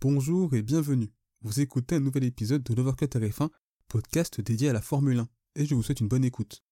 Bonjour et bienvenue. Vous écoutez un nouvel épisode de l'Overcut RF1, podcast dédié à la Formule 1, et je vous souhaite une bonne écoute.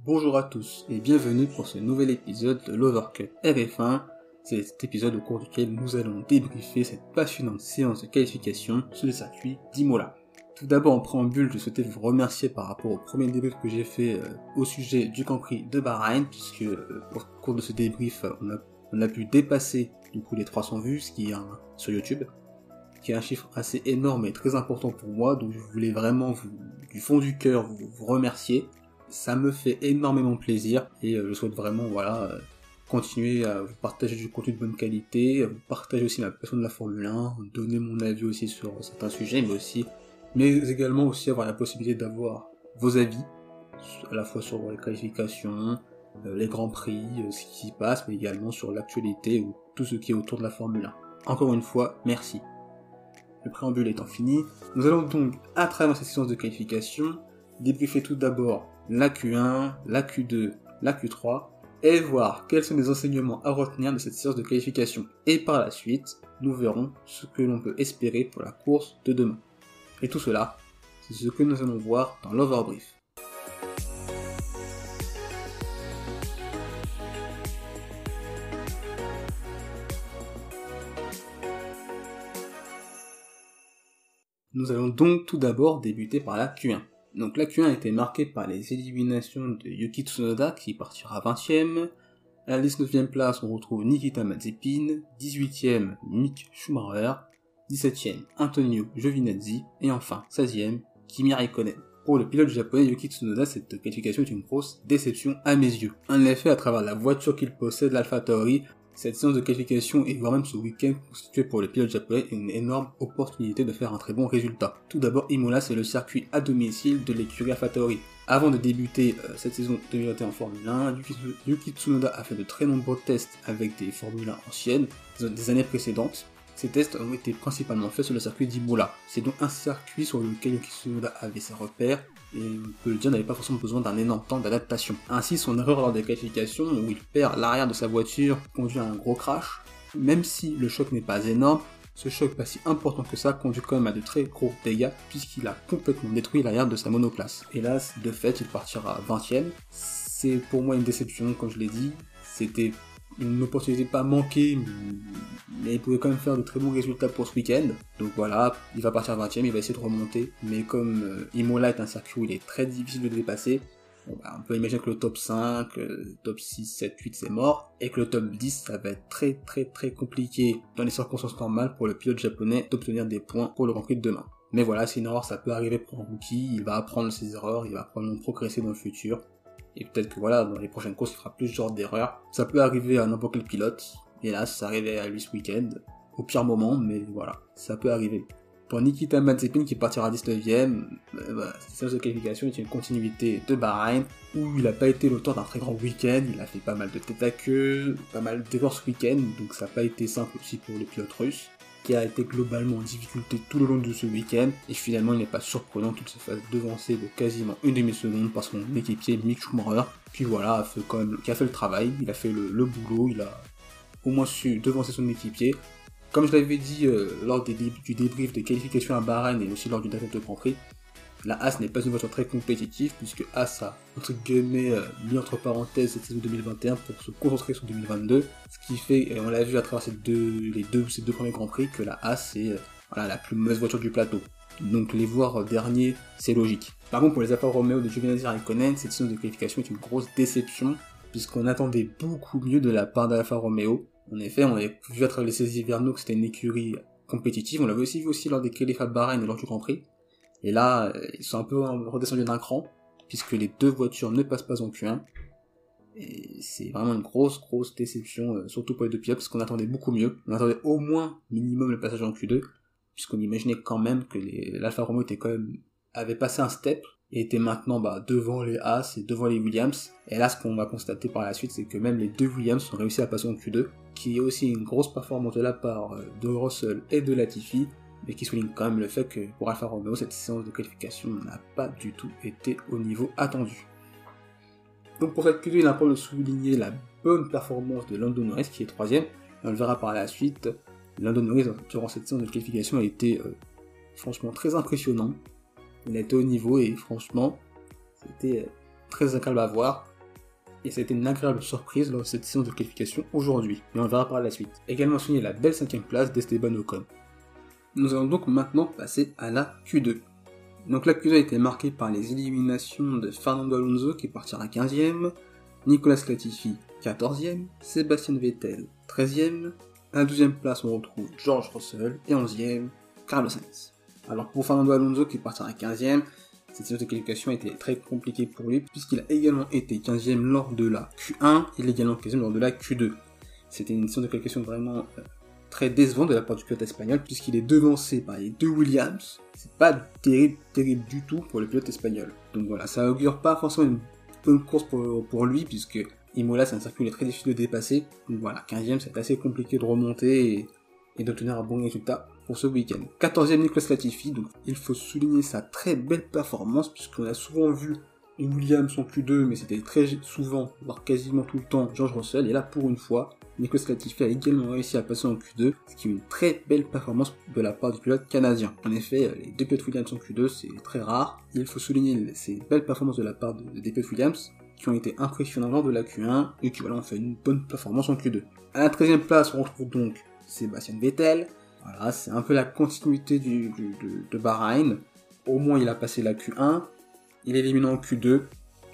Bonjour à tous et bienvenue pour ce nouvel épisode de l'Overcut RF1. C'est cet épisode au cours duquel nous allons débriefer cette passionnante séance de qualification sur le circuit d'Imola. Tout d'abord, en préambule, je souhaitais vous remercier par rapport au premier débrief que j'ai fait euh, au sujet du Grand Prix de Bahreïn, puisque euh, au cours de ce débrief, a, on a pu dépasser du coup les 300 vues, ce qui est un, sur YouTube, qui est un chiffre assez énorme et très important pour moi, donc je voulais vraiment vous, du fond du cœur vous, remercier. Ça me fait énormément plaisir et euh, je souhaite vraiment voilà euh, continuer à vous partager du contenu de bonne qualité, partager aussi ma passion de la Formule 1, donner mon avis aussi sur certains sujets, mais aussi mais également aussi avoir la possibilité d'avoir vos avis, à la fois sur les qualifications, euh, les grands prix, ce qui s'y passe, mais également sur l'actualité ou tout ce qui est autour de la Formule 1. Encore une fois, merci. Le préambule étant fini, nous allons donc, à travers cette séance de qualification, débriefer tout d'abord la Q1, la Q2, la Q3, et voir quels sont les enseignements à retenir de cette séance de qualification. Et par la suite, nous verrons ce que l'on peut espérer pour la course de demain. Et tout cela, c'est ce que nous allons voir dans l'overbrief. Nous allons donc tout d'abord débuter par la Q1. Donc la Q1 a été marquée par les éliminations de Yuki Tsunoda qui partira 20ème. À la 19ème place, on retrouve Nikita Mazepin, 18ème Mick Schumacher, 17ème Antonio Giovinazzi et enfin 16ème Kimi Raikkonen. Pour le pilote japonais Yuki Tsunoda, cette qualification est une grosse déception à mes yeux. En effet, à travers la voiture qu'il possède, l'Alpha Tauri, cette séance de qualification et voire même ce week-end constitué pour le pilote japonais une énorme opportunité de faire un très bon résultat. Tout d'abord, Imola c'est le circuit à domicile de l'écurie AlphaTauri. Avant de débuter euh, cette saison 2021 en Formule 1, Yuki, Yuki Tsunoda a fait de très nombreux tests avec des Formule 1 anciennes, des années précédentes. Ces tests ont été principalement faits sur le circuit d'Imola. C'est donc un circuit sur lequel Yuki Tsunoda avait ses repères et peut le dire n'avait pas forcément besoin d'un énorme temps d'adaptation. Ainsi, son erreur lors des qualifications, où il perd l'arrière de sa voiture, conduit à un gros crash. Même si le choc n'est pas énorme, ce choc pas si important que ça conduit quand même à de très gros dégâts puisqu'il a complètement détruit l'arrière de sa monoplace. Hélas, de fait, il partira 20ème. C'est pour moi une déception, comme je l'ai dit. C'était une opportunité pas manquée, mais il pouvait quand même faire de très bons résultats pour ce week-end. Donc voilà, il va partir 20 e il va essayer de remonter. Mais comme euh, Imola est un circuit où il est très difficile de dépasser, bah, on peut imaginer que le top 5, euh, top 6, 7, 8 c'est mort, et que le top 10 ça va être très très très compliqué dans les circonstances normales pour le pilote japonais d'obtenir des points pour le Grand Prix de demain. Mais voilà, c'est une erreur, ça peut arriver pour un rookie, il va apprendre ses erreurs, il va probablement progresser dans le futur. Et peut-être que voilà, dans les prochaines courses, il fera plus ce genre d'erreur. Ça peut arriver à n'importe quel pilote. Hélas, ça arrivait à lui ce week-end. Au pire moment, mais voilà, ça peut arriver. Pour Nikita Mazepin qui partira 19ème, euh, bah, cette séance de qualification est une continuité de Bahreïn, où il n'a pas été l'auteur d'un très grand week-end, il a fait pas mal de tête à queue, pas mal d'efforts ce week-end, donc ça n'a pas été simple aussi pour le pilote russe qui a été globalement en difficulté tout le long de ce week-end, et finalement il n'est pas surprenant qu'il se fasse devancer de quasiment une demi-seconde par son équipier Mick Schumacher, qui voilà, a qui a fait le travail, il a fait le, boulot, il a au moins su devancer son équipier. Comme je l'avais dit euh, lors du débrief des qualifications à Bahreïn et aussi lors du dernier Grand Prix, la As n'est pas une voiture très compétitive puisque As a entre guillemets euh, mis entre parenthèses cette saison 2021 pour se concentrer sur 2022, ce qui fait, et on l'a vu à travers ces deux, les deux, ces deux premiers grands prix, que la As est euh, la plus mauvaise voiture du plateau. Donc les voir euh, derniers, c'est logique. Par contre pour les Alfa Romeo de Giovinazzi Raikkonen, cette saison de qualification est une grosse déception puisqu'on attendait beaucoup mieux de la part d'Alfa Romeo. En effet, on avait vu à travers les saisons hivernaux que c'était une écurie compétitive. On l'avait aussi vu aussi lors des qualifs à Bahreïn et lors du Grand Prix. Et là, euh, ils sont un peu redescendus d'un cran, puisque les deux voitures ne passent pas en Q1. Et c'est vraiment une grosse, grosse déception, euh, surtout pour les deux pilotes, parce qu'on attendait beaucoup mieux. On attendait au moins minimum le passage en Q2, puisqu'on imaginait quand même que l'Alfa Romeo était quand même, avait passé un step, et était maintenant bah, devant les As et devant les Williams. Et là, ce qu'on va constater par la suite, c'est que même les deux Williams ont réussi à passer en Q2, qui est aussi une grosse performance de la part euh, de Russell et de Latifi, mais qui souligne quand même le fait que pour Alfa Romeo, cette séance de qualification n'a pas du tout été au niveau attendu. Donc pour cette Q2, il important de souligner la bonne performance de Lando Norris qui est troisième, on le verra par la suite. Lando Norris, durant cette séance de qualification, a été euh, franchement très impressionnant. Il a été au niveau et franchement, c'était euh, très agréable à voir. Et c'était une agréable surprise lors de cette séance de qualification aujourd'hui. Mais on verra par la suite. Également souligné la belle cinquième place d'Esteban Ocon. Nous allons donc maintenant passer à la Q2. Donc la Q2 a été marquée par les éliminations de Fernando Alonso qui partira 15ème, Nicolas Latifi 14ème, Sébastien Vettel 13ème, à la 12ème place on retrouve George Russell et 11ème Carlos Sainz. Alors pour Fernando Alonso qui partira 15ème, cette séance de qualification a été très compliquée pour lui puisqu'il a également été 15ème lors de la Q1 et également 15ème lors de la Q2. C'était une séance de qualification vraiment euh, très décevante de la part du pilote espagnol puisqu'il est devancé par les deux Williams. C'est pas terrible, terrible du tout pour le pilote espagnol. Donc voilà, ça augure pas forcément une bonne course pour, lui puisque Imola c'est un circuit très difficile de dépasser. Donc voilà, 15ème c'est assez compliqué de remonter et, d'obtenir un bon résultat pour ce week-end. 14ème Nicolas Latifi, donc il faut souligner sa très belle performance puisqu'on a souvent vu Williams en Q2 mais c'était très souvent, voire quasiment tout le temps George Russell et là pour une fois Nicolas Latifi a également réussi à passer en Q2, ce qui est une très belle performance de la part du pilote canadien. En effet, les deux pilotes Williams en Q2, c'est très rare. Il faut souligner ces belles performances de la part des pilotes Williams, qui ont été impressionnants lors de la Q1 et qui voilà, ont fait une bonne performance en Q2. À la 13 place, on retrouve donc Sébastien Vettel. Voilà, c'est un peu la continuité de, de Bahreïn. Au moins, il a passé la Q1. Il est éliminé en Q2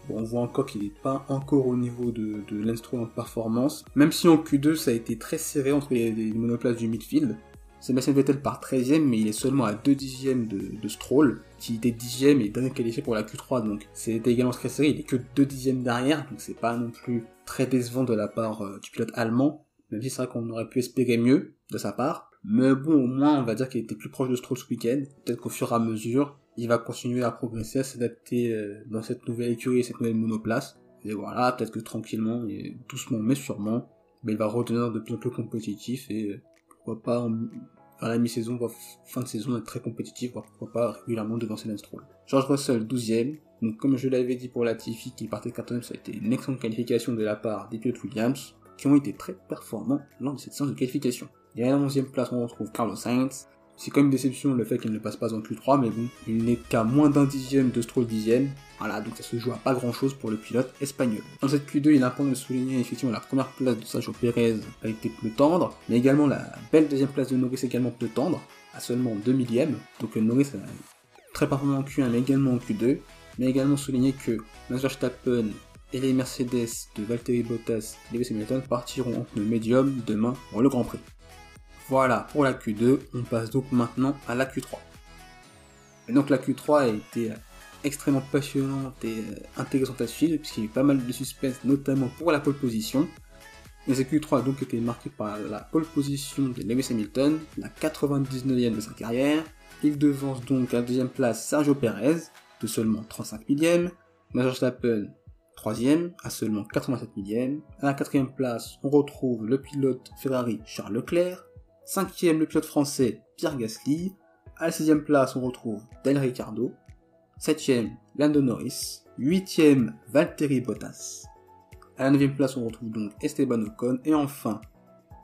on voit encore qu'il n'est pas encore au niveau de, de de performance. Même si en Q2, ça a été très serré entre les, monoplaces du midfield. Sébastien Vettel part 13ème, mais il est seulement à 2 dixièmes de, Stroll, qui était 10ème et dernier qualifié pour la Q3, donc c'était également très serré, il est que 2 dixièmes derrière, donc c'est pas non plus très décevant de la part euh, du pilote allemand, même si c'est vrai qu'on aurait pu espérer mieux de sa part. Mais bon, au moins, on va dire qu'il était plus proche de Stroll ce week-end. Peut-être qu'au fur et à mesure, il va continuer à progresser, à s'adapter euh, dans cette nouvelle écurie, cette nouvelle monoplace. Et voilà, peut-être que tranquillement et doucement mais sûrement, mais il va redevenir de plus en plus compétitif et euh, pourquoi pas à la mi-saison, voire fin de saison être très compétitif, voire pourquoi pas régulièrement devant Lance. George Russell 12ème, donc comme je l'avais dit pour la Latifi qui partait 14ème, ça a été une excellente qualification de la part des pilotes Williams qui ont été très performants lors de cette séance de qualification. Et à la 11ème place, on retrouve Carlos Sainz, c'est quand même une déception le fait qu'il ne passe pas en Q3, mais bon, il n'est qu'à moins d'un dixième de Stroll dixième. Voilà, donc ça se joue à pas grand chose pour le pilote espagnol. Dans cette Q2, il est important de souligner effectivement la première place de Sergio Pérez avec des pneus tendres, mais également la belle deuxième place de Norris également pneus tendres, à seulement 2 millièmes. Donc euh, Norris a très parfaitement en Q1, mais également en Q2. Mais également souligner que Max Verstappen et les Mercedes de Valtteri Bottas et Lewis Hamilton partiront en pneus médium demain pour le Grand Prix. Voilà pour la Q2, on passe donc maintenant à la Q3. Et donc la Q3 a été extrêmement passionnante et euh, intéressante à suivre, puisqu'il y a eu pas mal de suspense, notamment pour la pole position. Et cette Q3 a donc été marquée par la pole position de Lewis Hamilton, la 99e de sa carrière. Il devance donc à la deuxième place Sergio Perez, de seulement 35 millième, Max Verstappen 3ème, à seulement 87 millième. À la quatrième place, on retrouve le pilote Ferrari Charles Leclerc, Cinquième, le pilote français Pierre Gasly. À la sixième place, on retrouve Del Ricardo. Septième, Lando Norris. Huitième, Valtteri Bottas. À la neuvième place, on retrouve donc Esteban Ocon. Et enfin,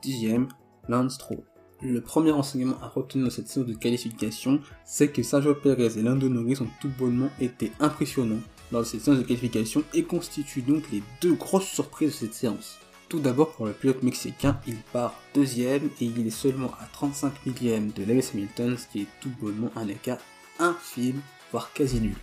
dixième, Lance Stroll. Le premier enseignement à retenir dans cette séance de qualification, c'est que Sergio Perez et Lando Norris ont tout bonnement été impressionnants de cette séance de qualification et constituent donc les deux grosses surprises de cette séance. Tout d'abord pour le pilote mexicain, il part deuxième et il est seulement à 35 millième de Lewis Hamilton, ce qui est tout bonnement un écart infime, voire quasi nul.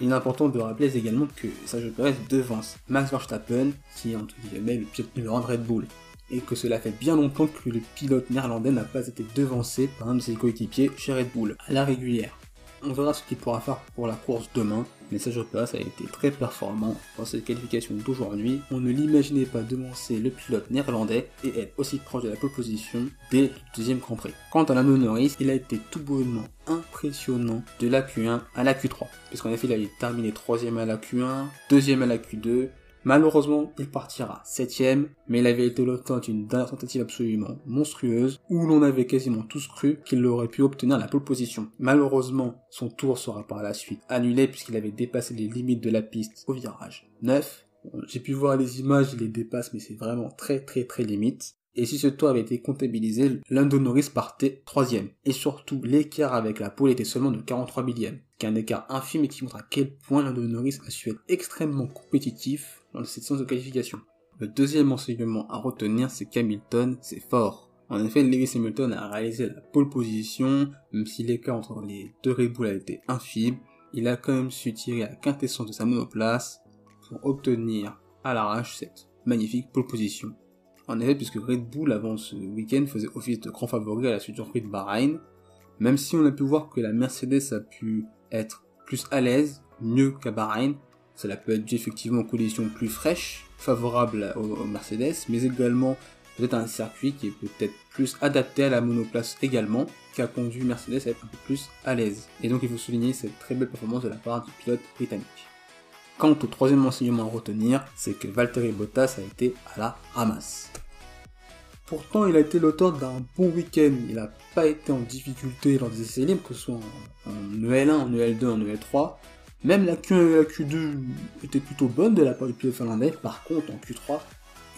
Il est important de rappeler également que Sergio Perez devance Max Verstappen, qui est entre guillemets le pilote numéro 1 de Red Bull, et que cela fait bien longtemps que le pilote néerlandais n'a pas été devancé par un de ses coéquipiers chez Red Bull, à la régulière. On verra ce qu'il pourra faire pour la course demain, mais Sergio Perez a été très performant dans cette qualification d'aujourd'hui. On ne l'imaginait pas devancer le pilote néerlandais et être aussi proche de la pole position dès le deuxième Grand Prix. Quant à la Norris, il a été tout bonnement impressionnant de la Q1 à la Q3, puisqu'en effet il a terminé troisième à la Q1, deuxième à la Q2, Malheureusement, il partira septième, mais il avait été l'auteur d'une dernière tentative absolument monstrueuse, où l'on avait quasiment tous cru qu'il aurait pu obtenir la pole position. Malheureusement, son tour sera par la suite annulé puisqu'il avait dépassé les limites de la piste au virage 9. J'ai pu voir les images, il les dépasse, mais c'est vraiment très très très limite. Et si ce tour avait été comptabilisé, Lando Norris partait troisième. Et surtout, l'écart avec la pole était seulement de 43 millièmes, qui un écart infime et qui montre à quel point Lando Norris a su être extrêmement compétitif dans cette séance de qualification. Le deuxième enseignement à retenir, c'est qu'Hamilton, c'est fort. En effet, Lewis Hamilton a réalisé la pole position, même si l'écart entre les deux Red Bull a été infime, il a quand même su tirer la quintessence de sa monoplace pour obtenir à l'arrache cette magnifique pole position. En effet, puisque Red Bull avant ce week-end faisait office de grand favori à la suite du Prix de Bahreïn, même si on a pu voir que la Mercedes a pu être plus à l'aise, mieux qu'à Bahreïn, cela peut être dû effectivement aux conditions plus fraîches, favorables aux, Mercedes, mais également peut-être un circuit qui est peut-être plus adapté à la monoplace également, qui a conduit Mercedes à être un peu plus à l'aise. Et donc il faut souligner cette très belle performance de la part du pilote britannique. Quant au troisième enseignement à retenir, c'est que Valtteri Bottas a été à la ramasse. Pourtant, il a été l'auteur d'un bon week-end. Il n'a pas été en difficulté lors des essais libres, que ce soit en, EL1, en EL2, en EL3. Même la Q1 et la Q2 étaient plutôt bonnes de la part du pilote finlandais. Par contre, en Q3,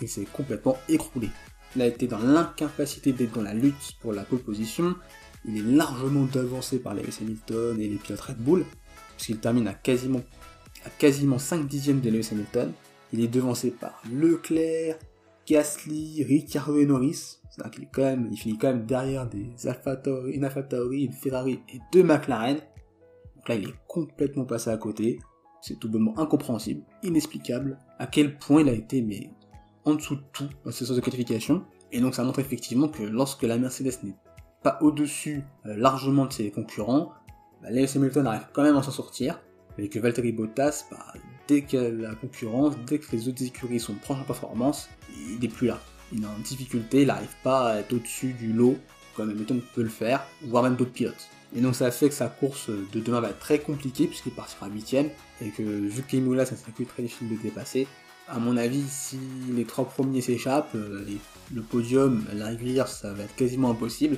il s'est complètement écroulé. Il a été dans l'incapacité d'être dans la lutte pour la pole position. Il est largement devancé par les Hamilton et les pilotes Red Bull, puisqu'il termine à quasiment, à quasiment 5 dixièmes de Lewis Hamilton. Il est devancé par Leclerc, Gasly, Ricciardo et Norris. C'est-à-dire qu'il quand même, il finit quand même derrière des Alfa Tauri, une une Ferrari et deux McLaren. Donc là, il est complètement passé à côté. C'est tout bonnement incompréhensible, inexplicable, à quel point il a été, mais en dessous de tout dans ces sortes de qualification. Et donc ça montre effectivement que lorsque la Mercedes n'est pas au-dessus euh, largement de ses concurrents, bah, Lewis Hamilton arrive quand même à s'en sortir, mais que Valtteri Bottas, bah, dès que la concurrence, dès que les autres écuries sont proches en performance, il n'est plus là. Il est en difficulté, il n'arrive pas à être au-dessus du lot, comme Hamilton peut le faire, voire même d'autres pilotes. Et donc ça fait que sa course de demain va être très compliquée, puisqu'il partira 8 et que vu qu'Imola c'est un circuit très difficile de dépasser, à mon avis, si les trois premiers s'échappent, euh, le podium, la rivière, ça va être quasiment impossible.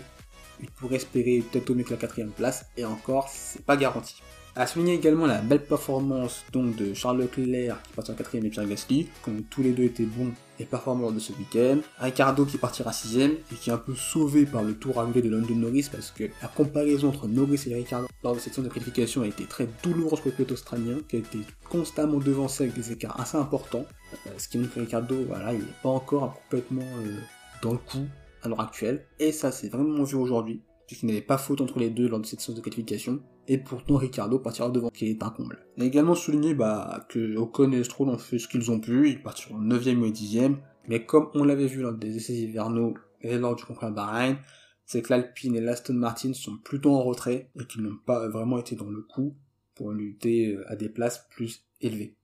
Il pourrait espérer peut-être au mieux que la quatrième place, et encore, c'est pas garanti. A souligner également la belle performance donc de Charles Leclerc qui en quatrième et Pierre Gasly, comme tous les deux étaient bons et performants lors de ce week-end. Ricardo qui partira sixième et qui est un peu sauvé par le tour arrivé de London Norris parce que la comparaison entre Norris et Ricardo lors de cette séance de qualification a été très douloureuse pour le pilote australien qui a été constamment devancé avec des écarts assez importants. Euh, ce qui montre que Ricardo, voilà, il n'est pas encore complètement euh, dans le coup à l'heure actuelle. Et ça c'est vraiment vu aujourd'hui puisqu'il n'avait pas faute entre les deux lors de cette séance de qualification, et pourtant Ricardo partira devant, qui est un comble. On a également souligné bah, que Ocon et Stroll ont fait ce qu'ils ont pu, ils partiront 9ème ou 10ème, mais comme on l'avait vu lors des essais hivernaux et lors du concours Bahreïn, c'est que l'Alpine et l'Aston Martin sont plutôt en retrait et qu'ils n'ont pas vraiment été dans le coup pour lutter euh, à des places plus élevées.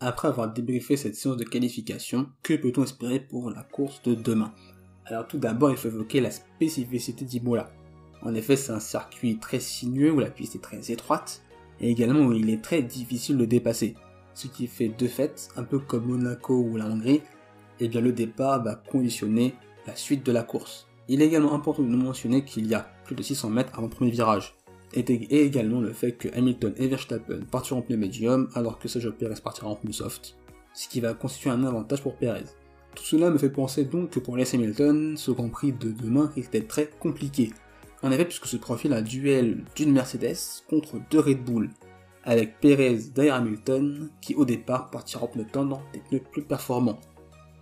Après avoir débriefé cette séance de qualification, que peut-on espérer pour la course de demain? Alors tout d'abord, il faut évoquer la spécificité d'Imola. En effet, c'est un circuit très sinueux où la piste est très étroite et également où il est très difficile de dépasser. Ce qui fait de fait, un peu comme Monaco ou la Hongrie, eh bien le départ va conditionner la suite de la course. Il est également important de mentionner qu'il y a plus de 600 mètres avant le premier virage, et, également le fait que Hamilton et Verstappen partiront en pneu médium alors que Sergio Perez partira en pneu soft, ce qui va constituer un avantage pour Perez. Tout cela me fait penser donc que pour les Hamilton, ce Grand Prix de demain risque d'être très compliqué, en effet, puisque se profile un duel d'une Mercedes contre deux Red Bull, avec Perez derrière Hamilton, qui au départ partira en pneu tendant des pneus plus performants.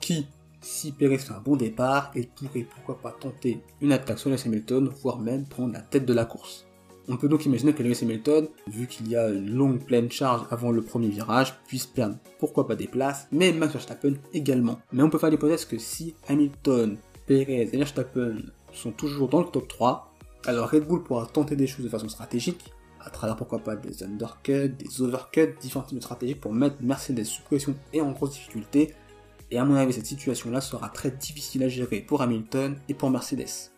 Qui, si Perez fait un bon départ, il pourrait pourquoi pas tenter une attaque sur Lewis Hamilton, voire même prendre la tête de la course. On peut donc imaginer que Lewis Hamilton, vu qu'il y a une longue pleine charge avant le premier virage, puisse perdre pourquoi pas des places, mais Max Verstappen également. Mais on peut faire l'hypothèse que si Hamilton, Perez et Verstappen sont toujours dans le top 3, alors Red Bull pourra tenter des choses de façon stratégique, à travers pourquoi pas des undercuts, des overcuts, différents types de stratégies pour mettre Mercedes sous pression et en grosse difficulté. Et à mon avis, cette situation-là sera très difficile à gérer pour Hamilton et pour Mercedes.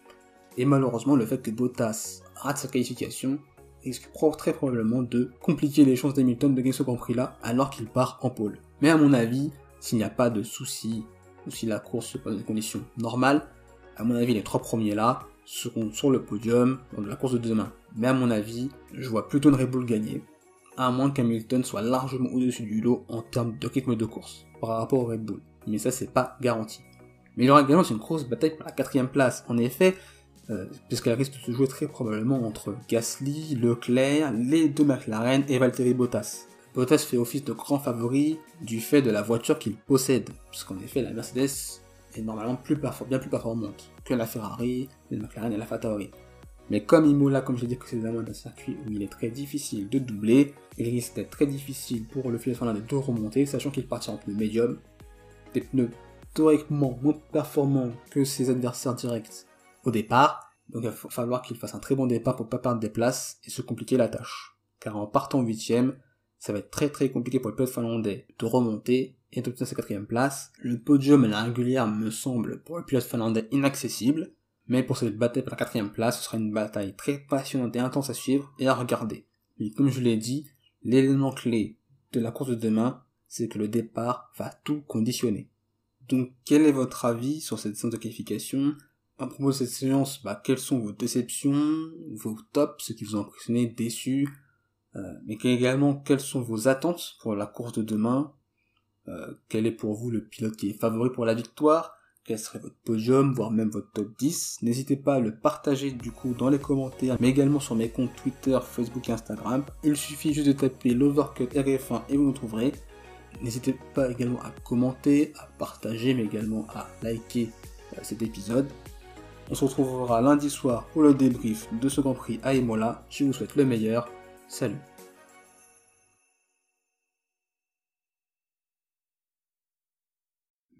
Et malheureusement, le fait que Bottas rate sa qualification risque très probablement de compliquer les chances d'Hamilton de gagner ce Grand Prix là alors qu'il part en pôle. Mais à mon avis, s'il n'y a pas de soucis ou si la course se passe dans des conditions normales, à mon avis les trois premiers là sur le podium dans la course de demain. Mais à mon avis, je vois plutôt une Red Bull gagner, à moins qu'Hamilton soit largement au-dessus du lot en termes de rythme de course par rapport au Red Bull. Mais ça, c'est pas garanti. Mais il y aura également une grosse bataille pour la quatrième place. En effet, euh, puisqu'elle risque de se jouer très probablement entre Gasly, Leclerc, les deux McLaren et Valtteri Bottas. Bottas fait office de grand favori du fait de la voiture qu'il possède, puisqu'en effet la Mercedes est normalement bien plus performante que la Ferrari, la McLaren et la Ferrari. Mais comme Imola, comme je l'ai dit précédemment, est un circuit où il est très difficile de doubler, il risque d'être très difficile pour le pilote finlandais de remonter, sachant qu'il partira en pneus médium, des pneus théoriquement moins performants que ses adversaires directs au départ, donc il va falloir qu'il fasse un très bon départ pour pas perdre des places et se compliquer la tâche. Car en partant huitième, ça va être très très compliqué pour le pilote finlandais de remonter et d'obtenir sa quatrième place. Le podium à la régulière me semble pour le pilote finlandais inaccessible, mais pour cette bataille pour la quatrième place, ce sera une bataille très passionnante et intense à suivre et à regarder. Mais comme je l'ai dit, l'élément clé de la course de demain, c'est que le départ va tout conditionner. Donc quel est votre avis sur cette séance de qualification? À propos de cette séance, bah, quelles sont vos déceptions, vos tops, ceux qui vous ont impressionné, déçus, euh, mais également quelles sont vos attentes pour la course de demain? Euh, Quel est pour vous le pilote qui est favori pour la victoire? Quel serait votre podium, voire même votre top 10. N'hésitez pas à le partager du coup dans les commentaires, mais également sur mes comptes Twitter, Facebook et Instagram. Il suffit juste de taper l'Overcut RF1 et vous me trouverez. N'hésitez pas également à commenter, à partager, mais également à liker euh, cet épisode. On se retrouvera lundi soir pour le débrief de ce Grand Prix à. Je vous souhaite le meilleur. Salut